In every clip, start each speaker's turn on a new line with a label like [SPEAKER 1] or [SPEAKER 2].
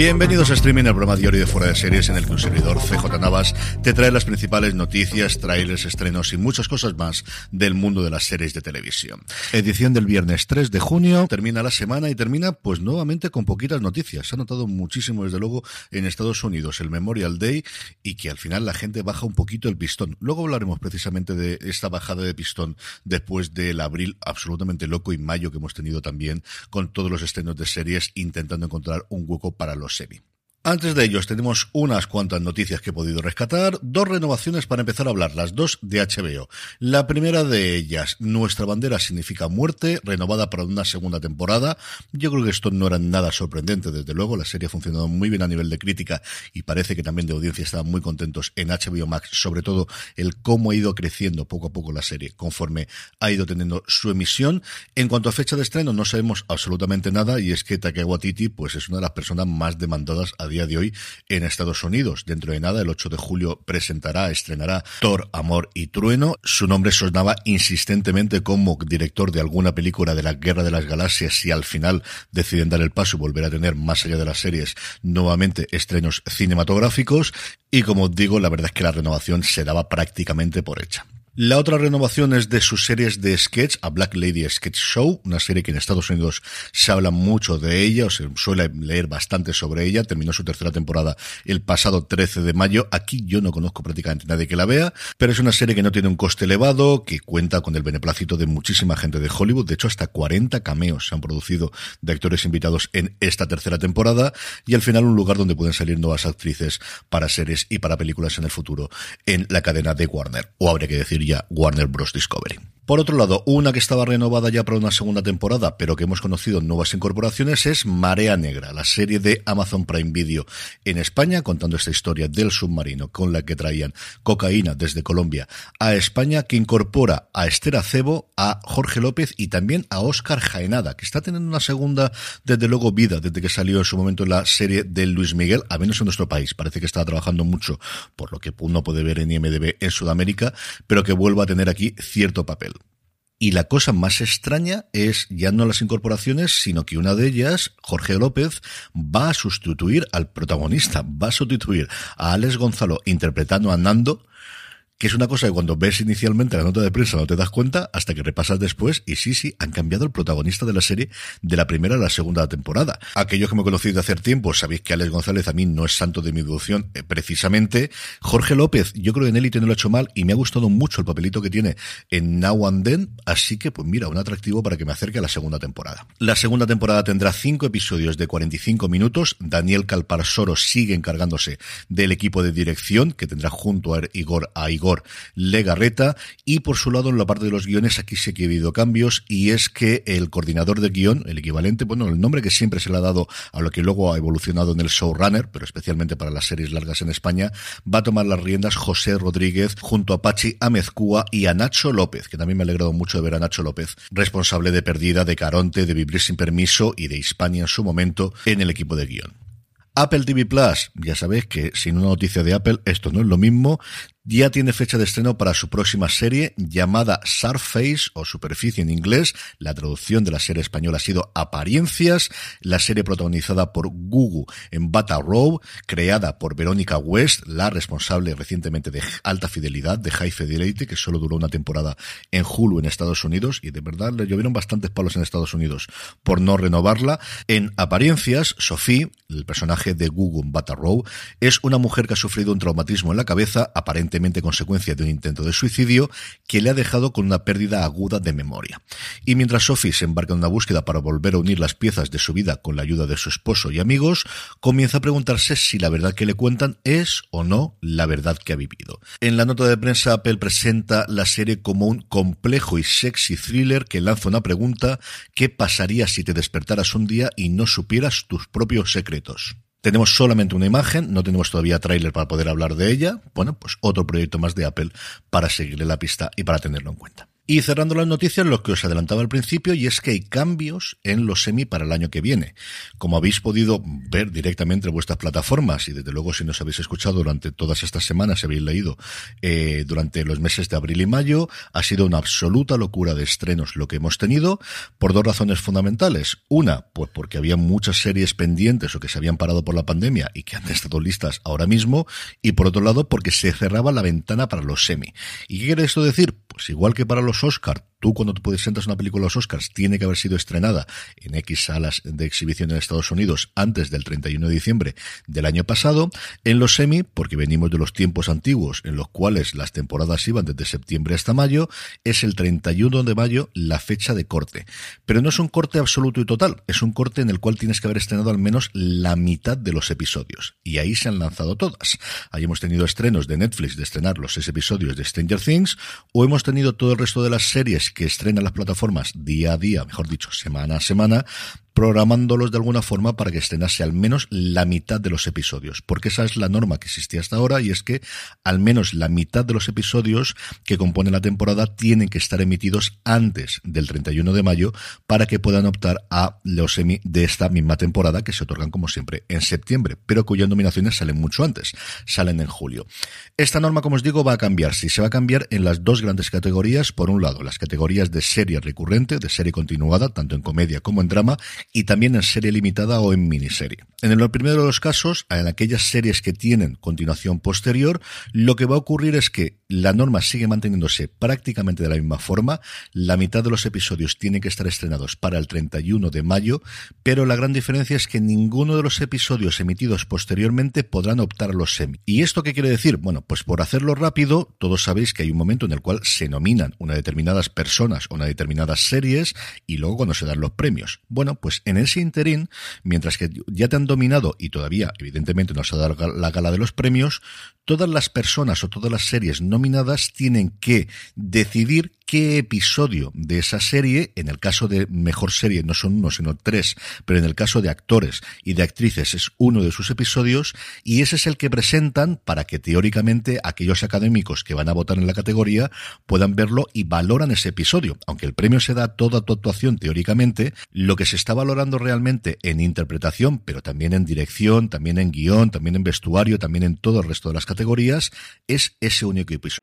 [SPEAKER 1] Bienvenidos a Streaming, el programa diario de Fuera de Series en el que un servidor CJ Navas te trae las principales noticias, trailers, estrenos y muchas cosas más del mundo de las series de televisión. Edición del viernes 3 de junio, termina la semana y termina pues nuevamente con poquitas noticias. Se ha notado muchísimo desde luego en Estados Unidos el Memorial Day y que al final la gente baja un poquito el pistón. Luego hablaremos precisamente de esta bajada de pistón después del abril absolutamente loco y mayo que hemos tenido también con todos los estrenos de series intentando encontrar un hueco para los semi. Antes de ellos tenemos unas cuantas noticias que he podido rescatar, dos renovaciones para empezar a hablar, las dos de HBO. La primera de ellas, Nuestra bandera significa muerte, renovada para una segunda temporada. Yo creo que esto no era nada sorprendente, desde luego, la serie ha funcionado muy bien a nivel de crítica y parece que también de audiencia estaban muy contentos en HBO Max, sobre todo el cómo ha ido creciendo poco a poco la serie conforme ha ido teniendo su emisión. En cuanto a fecha de estreno, no sabemos absolutamente nada y es que Taika Waititi pues es una de las personas más demandadas a día de hoy en Estados Unidos. Dentro de nada, el 8 de julio presentará, estrenará Thor, Amor y Trueno. Su nombre sonaba insistentemente como director de alguna película de la Guerra de las Galaxias y al final deciden dar el paso y volver a tener, más allá de las series, nuevamente estrenos cinematográficos. Y como digo, la verdad es que la renovación se daba prácticamente por hecha. La otra renovación es de sus series de sketch, a Black Lady Sketch Show, una serie que en Estados Unidos se habla mucho de ella, o se suele leer bastante sobre ella. Terminó su tercera temporada el pasado 13 de mayo. Aquí yo no conozco prácticamente nadie que la vea, pero es una serie que no tiene un coste elevado, que cuenta con el beneplácito de muchísima gente de Hollywood. De hecho, hasta 40 cameos se han producido de actores invitados en esta tercera temporada y al final un lugar donde pueden salir nuevas actrices para series y para películas en el futuro en la cadena de Warner. O habría que decir Warner Bros. Discovery. Por otro lado, una que estaba renovada ya para una segunda temporada, pero que hemos conocido nuevas incorporaciones, es Marea Negra, la serie de Amazon Prime Video en España, contando esta historia del submarino con la que traían cocaína desde Colombia a España, que incorpora a Esther Acebo, a Jorge López y también a Óscar Jaenada, que está teniendo una segunda, desde luego, vida desde que salió en su momento la serie de Luis Miguel, a menos en nuestro país. Parece que está trabajando mucho, por lo que uno puede ver en IMDB en Sudamérica, pero que vuelva a tener aquí cierto papel. Y la cosa más extraña es ya no las incorporaciones, sino que una de ellas, Jorge López, va a sustituir al protagonista, va a sustituir a Alex Gonzalo interpretando a Nando, que es una cosa que cuando ves inicialmente la nota de prensa no te das cuenta hasta que repasas después y sí, sí, han cambiado el protagonista de la serie de la primera a la segunda temporada. Aquellos que me conocido de hace tiempo sabéis que Alex González a mí no es santo de mi devoción eh, precisamente. Jorge López, yo creo que en Elite no lo hecho mal y me ha gustado mucho el papelito que tiene en Now and Then, así que pues mira, un atractivo para que me acerque a la segunda temporada. La segunda temporada tendrá cinco episodios de 45 minutos. Daniel Calparsoro sigue encargándose del equipo de dirección que tendrá junto a Igor, a Igor Legarreta. Y por su lado, en la parte de los guiones, aquí sí que ha habido cambios y es que el coordinador de guion, el equivalente, bueno, el nombre que siempre se le ha dado a lo que luego ha evolucionado en el showrunner, pero especialmente para las series largas en España, va a tomar las riendas José Rodríguez junto a Pachi Amezcúa y a Nacho López, que también me ha alegrado mucho de ver a Nacho López, responsable de Perdida, de Caronte, de Vivir sin Permiso y de Hispania en su momento en el equipo de guion. Apple TV Plus, ya sabéis que sin una noticia de Apple esto no es lo mismo ya tiene fecha de estreno para su próxima serie llamada Surface o Superficie en inglés. La traducción de la serie española ha sido Apariencias, la serie protagonizada por Gugu en Bata Row, creada por Verónica West, la responsable recientemente de Alta Fidelidad, de High Fidelity, que solo duró una temporada en Hulu en Estados Unidos y de verdad le llovieron bastantes palos en Estados Unidos por no renovarla. En Apariencias, Sophie, el personaje de Gugu en Bata Row, es una mujer que ha sufrido un traumatismo en la cabeza, aparentemente consecuencia de un intento de suicidio que le ha dejado con una pérdida aguda de memoria. Y mientras Sophie se embarca en una búsqueda para volver a unir las piezas de su vida con la ayuda de su esposo y amigos, comienza a preguntarse si la verdad que le cuentan es o no la verdad que ha vivido. En la nota de prensa, Apple presenta la serie como un complejo y sexy thriller que lanza una pregunta ¿qué pasaría si te despertaras un día y no supieras tus propios secretos? Tenemos solamente una imagen, no tenemos todavía tráiler para poder hablar de ella. Bueno, pues otro proyecto más de Apple para seguirle la pista y para tenerlo en cuenta. Y cerrando las noticias, lo que os adelantaba al principio, y es que hay cambios en los semi para el año que viene. Como habéis podido ver directamente en vuestras plataformas, y desde luego si nos habéis escuchado durante todas estas semanas, si habéis leído eh, durante los meses de abril y mayo, ha sido una absoluta locura de estrenos lo que hemos tenido, por dos razones fundamentales. Una, pues porque había muchas series pendientes o que se habían parado por la pandemia y que han estado listas ahora mismo, y por otro lado, porque se cerraba la ventana para los semi. ¿Y qué quiere esto decir? Pues igual que para los Oscar, tú cuando te presentas una película a los Oscars tiene que haber sido estrenada en X salas de exhibición en Estados Unidos antes del 31 de diciembre del año pasado. En los semi, porque venimos de los tiempos antiguos en los cuales las temporadas iban desde septiembre hasta mayo, es el 31 de mayo la fecha de corte. Pero no es un corte absoluto y total, es un corte en el cual tienes que haber estrenado al menos la mitad de los episodios. Y ahí se han lanzado todas. Ahí hemos tenido estrenos de Netflix de estrenar los seis episodios de Stranger Things, o hemos tenido todo el resto de las series que estrenan las plataformas día a día, mejor dicho, semana a semana, programándolos de alguna forma para que estrenase al menos la mitad de los episodios, porque esa es la norma que existía hasta ahora y es que al menos la mitad de los episodios que componen la temporada tienen que estar emitidos antes del 31 de mayo para que puedan optar a los Emmy de esta misma temporada que se otorgan como siempre en septiembre, pero cuyas nominaciones salen mucho antes, salen en julio. Esta norma, como os digo, va a cambiar, si se va a cambiar en las dos grandes categorías, por un lado las categorías de serie recurrente, de serie continuada, tanto en comedia como en drama, y también en serie limitada o en miniserie. En el primero de los casos, en aquellas series que tienen continuación posterior, lo que va a ocurrir es que la norma sigue manteniéndose prácticamente de la misma forma, la mitad de los episodios tienen que estar estrenados para el 31 de mayo, pero la gran diferencia es que ninguno de los episodios emitidos posteriormente podrán optar a los semi. ¿Y esto qué quiere decir? Bueno, pues por hacerlo rápido, todos sabéis que hay un momento en el cual se nominan una determinadas personas o una determinadas series y luego cuando se dan los premios. Bueno, pues pues en ese interín, mientras que ya te han dominado y todavía, evidentemente, no se ha dado la gala de los premios, todas las personas o todas las series nominadas tienen que decidir qué episodio de esa serie, en el caso de mejor serie no son uno sino tres, pero en el caso de actores y de actrices es uno de sus episodios y ese es el que presentan para que teóricamente aquellos académicos que van a votar en la categoría puedan verlo y valoran ese episodio. Aunque el premio se da a toda tu actuación teóricamente, lo que se está valorando realmente en interpretación, pero también en dirección, también en guion, también en vestuario, también en todo el resto de las categorías, es ese único episodio.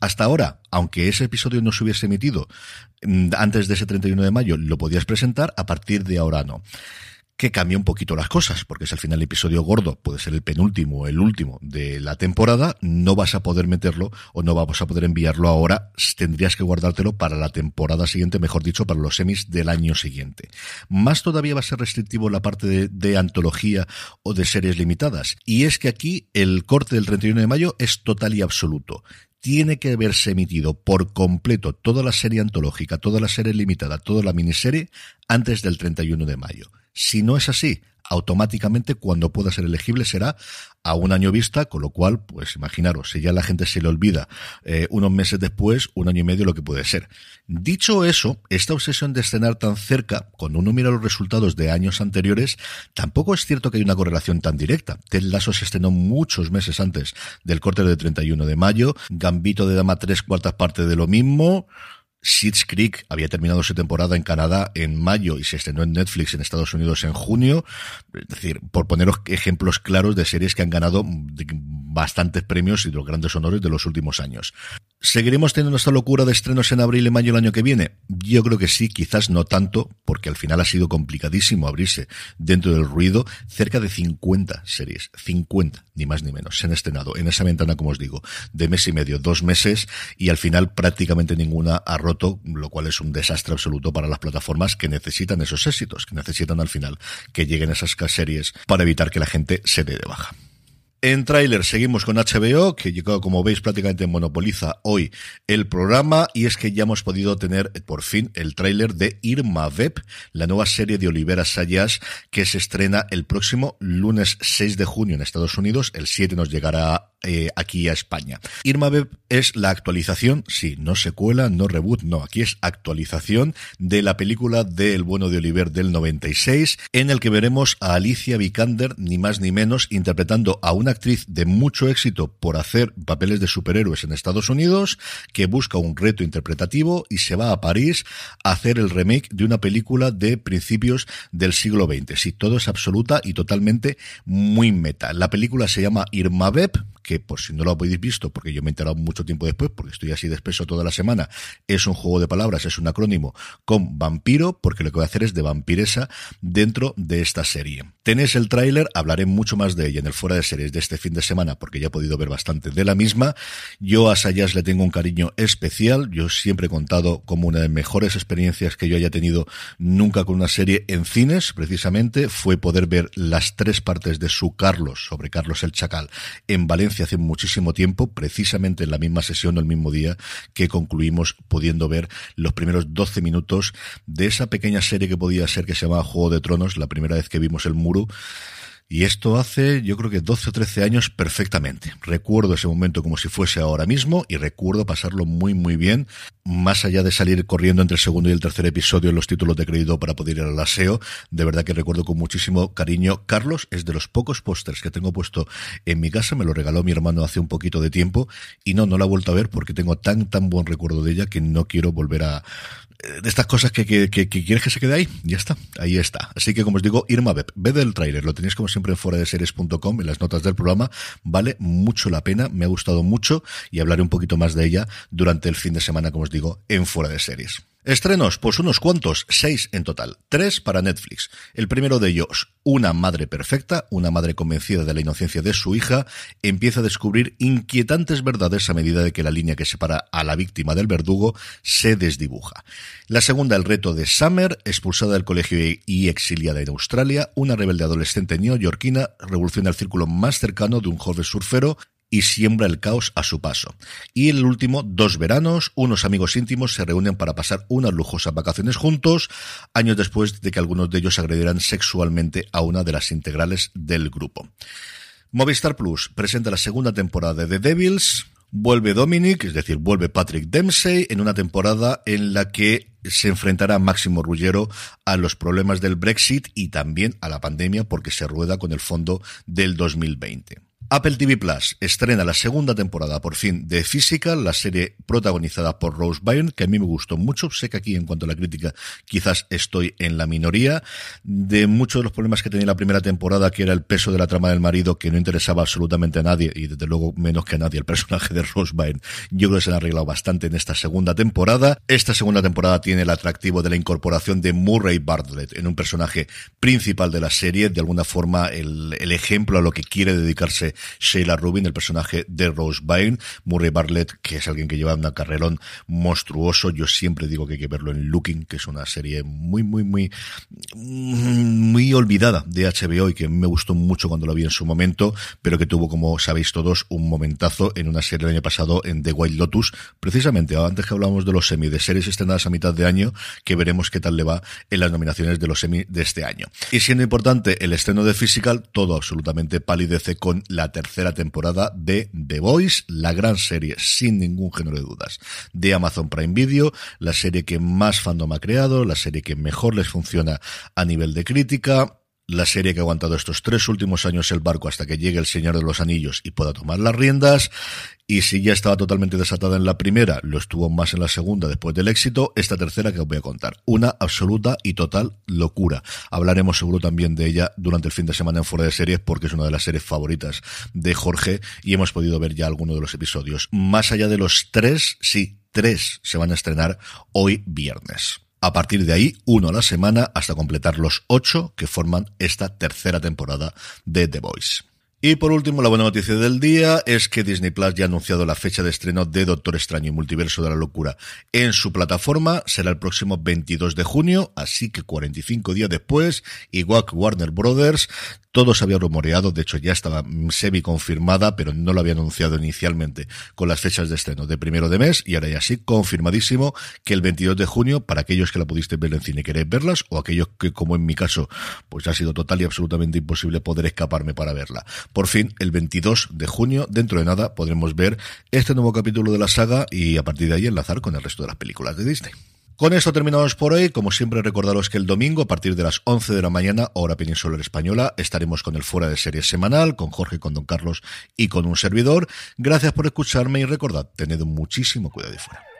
[SPEAKER 1] Hasta ahora, aunque ese episodio no se hubiese emitido mm, antes de ese 31 de mayo, lo podías presentar, a partir de ahora no. que cambia un poquito las cosas, porque es al final el episodio gordo, puede ser el penúltimo, el último de la temporada, no vas a poder meterlo o no vamos a poder enviarlo ahora, tendrías que guardártelo para la temporada siguiente, mejor dicho, para los semis del año siguiente. Más todavía va a ser restrictivo la parte de, de antología o de series limitadas, y es que aquí el corte del 31 de mayo es total y absoluto tiene que haberse emitido por completo toda la serie antológica, toda la serie limitada, toda la miniserie antes del 31 de mayo. Si no es así, automáticamente cuando pueda ser elegible será a un año vista, con lo cual, pues imaginaros, si ya la gente se le olvida eh, unos meses después, un año y medio lo que puede ser. Dicho eso, esta obsesión de escenar tan cerca, cuando uno mira los resultados de años anteriores, tampoco es cierto que hay una correlación tan directa. Ted Lasso se estrenó muchos meses antes del corte de 31 de mayo, Gambito de Dama tres cuartas partes de lo mismo, Seeds Creek había terminado su temporada en Canadá en mayo y se estrenó en Netflix en Estados Unidos en junio. Es decir, por poneros ejemplos claros de series que han ganado bastantes premios y los grandes honores de los últimos años. ¿Seguiremos teniendo esta locura de estrenos en abril y mayo el año que viene? Yo creo que sí, quizás no tanto, porque al final ha sido complicadísimo abrirse dentro del ruido. Cerca de 50 series, 50, ni más ni menos, se han estrenado en esa ventana, como os digo, de mes y medio, dos meses, y al final prácticamente ninguna ha roto, lo cual es un desastre absoluto para las plataformas que necesitan esos éxitos, que necesitan al final que lleguen esas series para evitar que la gente se dé de baja. En tráiler seguimos con HBO, que como veis, prácticamente monopoliza hoy el programa, y es que ya hemos podido tener por fin el tráiler de Irma Web, la nueva serie de Olivera Sayas, que se estrena el próximo lunes 6 de junio en Estados Unidos, el 7 nos llegará eh, aquí a España. Irma Web es la actualización, sí, no secuela, no reboot, no, aquí es actualización de la película de El bueno de Oliver del 96, en el que veremos a Alicia Vikander, ni más ni menos, interpretando a una actriz de mucho éxito por hacer papeles de superhéroes en Estados Unidos, que busca un reto interpretativo y se va a París a hacer el remake de una película de principios del siglo XX. Sí, todo es absoluta y totalmente muy meta. La película se llama Irma Beb, que por si no lo habéis visto, porque yo me he enterado mucho tiempo después, porque estoy así de espeso toda la semana, es un juego de palabras, es un acrónimo con vampiro, porque lo que voy a hacer es de vampiresa dentro de esta serie. Tenéis el tráiler, hablaré mucho más de ella en el fuera de series de este fin de semana, porque ya he podido ver bastante de la misma. Yo a Sayas le tengo un cariño especial, yo siempre he contado como una de las mejores experiencias que yo haya tenido nunca con una serie en cines, precisamente, fue poder ver las tres partes de su Carlos, sobre Carlos el Chacal, en Valencia hace muchísimo tiempo, precisamente en la misma sesión o el mismo día que concluimos pudiendo ver los primeros 12 minutos de esa pequeña serie que podía ser que se llamaba Juego de Tronos, la primera vez que vimos el muro y esto hace, yo creo que 12 o 13 años perfectamente. Recuerdo ese momento como si fuese ahora mismo y recuerdo pasarlo muy, muy bien. Más allá de salir corriendo entre el segundo y el tercer episodio en los títulos de crédito para poder ir al aseo, de verdad que recuerdo con muchísimo cariño. Carlos es de los pocos pósters que tengo puesto en mi casa, me lo regaló mi hermano hace un poquito de tiempo y no, no la he vuelto a ver porque tengo tan, tan buen recuerdo de ella que no quiero volver a, eh, de estas cosas que, que, que, quieres que se quede ahí, ya está, ahí está. Así que como os digo, Irma Web, ve el tráiler, lo tenéis como siempre en fuera de series.com, en las notas del programa, vale mucho la pena, me ha gustado mucho y hablaré un poquito más de ella durante el fin de semana, como os digo, en fuera de series. Estrenos, pues unos cuantos, seis en total, tres para Netflix. El primero de ellos, una madre perfecta, una madre convencida de la inocencia de su hija, empieza a descubrir inquietantes verdades a medida de que la línea que separa a la víctima del verdugo se desdibuja. La segunda, el reto de Summer, expulsada del colegio y exiliada en Australia, una rebelde adolescente neoyorquina revoluciona el círculo más cercano de un joven surfero y siembra el caos a su paso. Y el último, dos veranos, unos amigos íntimos se reúnen para pasar unas lujosas vacaciones juntos, años después de que algunos de ellos agredieran sexualmente a una de las integrales del grupo. Movistar Plus presenta la segunda temporada de The Devils, Vuelve Dominic, es decir, vuelve Patrick Dempsey en una temporada en la que se enfrentará Máximo Rullero a los problemas del Brexit y también a la pandemia porque se rueda con el fondo del 2020. Apple TV Plus estrena la segunda temporada por fin de Physical, la serie protagonizada por Rose Byrne, que a mí me gustó mucho. Sé que aquí en cuanto a la crítica quizás estoy en la minoría. De muchos de los problemas que tenía la primera temporada, que era el peso de la trama del marido, que no interesaba absolutamente a nadie, y desde luego menos que a nadie el personaje de Rose Byrne, yo creo que se han arreglado bastante en esta segunda temporada. Esta segunda temporada tiene el atractivo de la incorporación de Murray Bartlett en un personaje principal de la serie, de alguna forma el, el ejemplo a lo que quiere dedicarse Sheila Rubin, el personaje de Rose Byrne, Murray Bartlett, que es alguien que lleva un carrerón monstruoso. Yo siempre digo que hay que verlo en Looking, que es una serie muy, muy, muy, muy olvidada de HBO y que me gustó mucho cuando lo vi en su momento, pero que tuvo, como sabéis todos, un momentazo en una serie el año pasado en The Wild Lotus, precisamente antes que hablamos de los semi, de series estrenadas a mitad de año, que veremos qué tal le va en las nominaciones de los semi de este año. Y siendo importante el estreno de Physical, todo absolutamente palidece con la tercera temporada de The Voice, la gran serie, sin ningún género de dudas, de Amazon Prime Video, la serie que más fandom ha creado, la serie que mejor les funciona a nivel de crítica, la serie que ha aguantado estos tres últimos años el barco hasta que llegue el Señor de los Anillos y pueda tomar las riendas. Y si ya estaba totalmente desatada en la primera, lo estuvo más en la segunda después del éxito, esta tercera que os voy a contar. Una absoluta y total locura. Hablaremos seguro también de ella durante el fin de semana en Fuera de Series porque es una de las series favoritas de Jorge y hemos podido ver ya algunos de los episodios. Más allá de los tres, sí, tres se van a estrenar hoy viernes. A partir de ahí, uno a la semana hasta completar los ocho que forman esta tercera temporada de The Voice. Y por último, la buena noticia del día es que Disney Plus ya ha anunciado la fecha de estreno de Doctor Extraño y Multiverso de la Locura en su plataforma. Será el próximo 22 de junio, así que 45 días después, igual que Warner Brothers, todo se había rumoreado, de hecho ya estaba semi confirmada, pero no lo había anunciado inicialmente con las fechas de estreno de primero de mes y ahora ya sí confirmadísimo que el 22 de junio, para aquellos que la pudiste ver en cine y queréis verlas, o aquellos que como en mi caso, pues ha sido total y absolutamente imposible poder escaparme para verla. Por fin, el 22 de junio, dentro de nada, podremos ver este nuevo capítulo de la saga y a partir de ahí enlazar con el resto de las películas de Disney. Con esto terminamos por hoy. Como siempre, recordaros que el domingo, a partir de las 11 de la mañana, hora peninsular española, estaremos con el Fuera de Series semanal, con Jorge, con Don Carlos y con un servidor. Gracias por escucharme y recordad, tened muchísimo cuidado de fuera.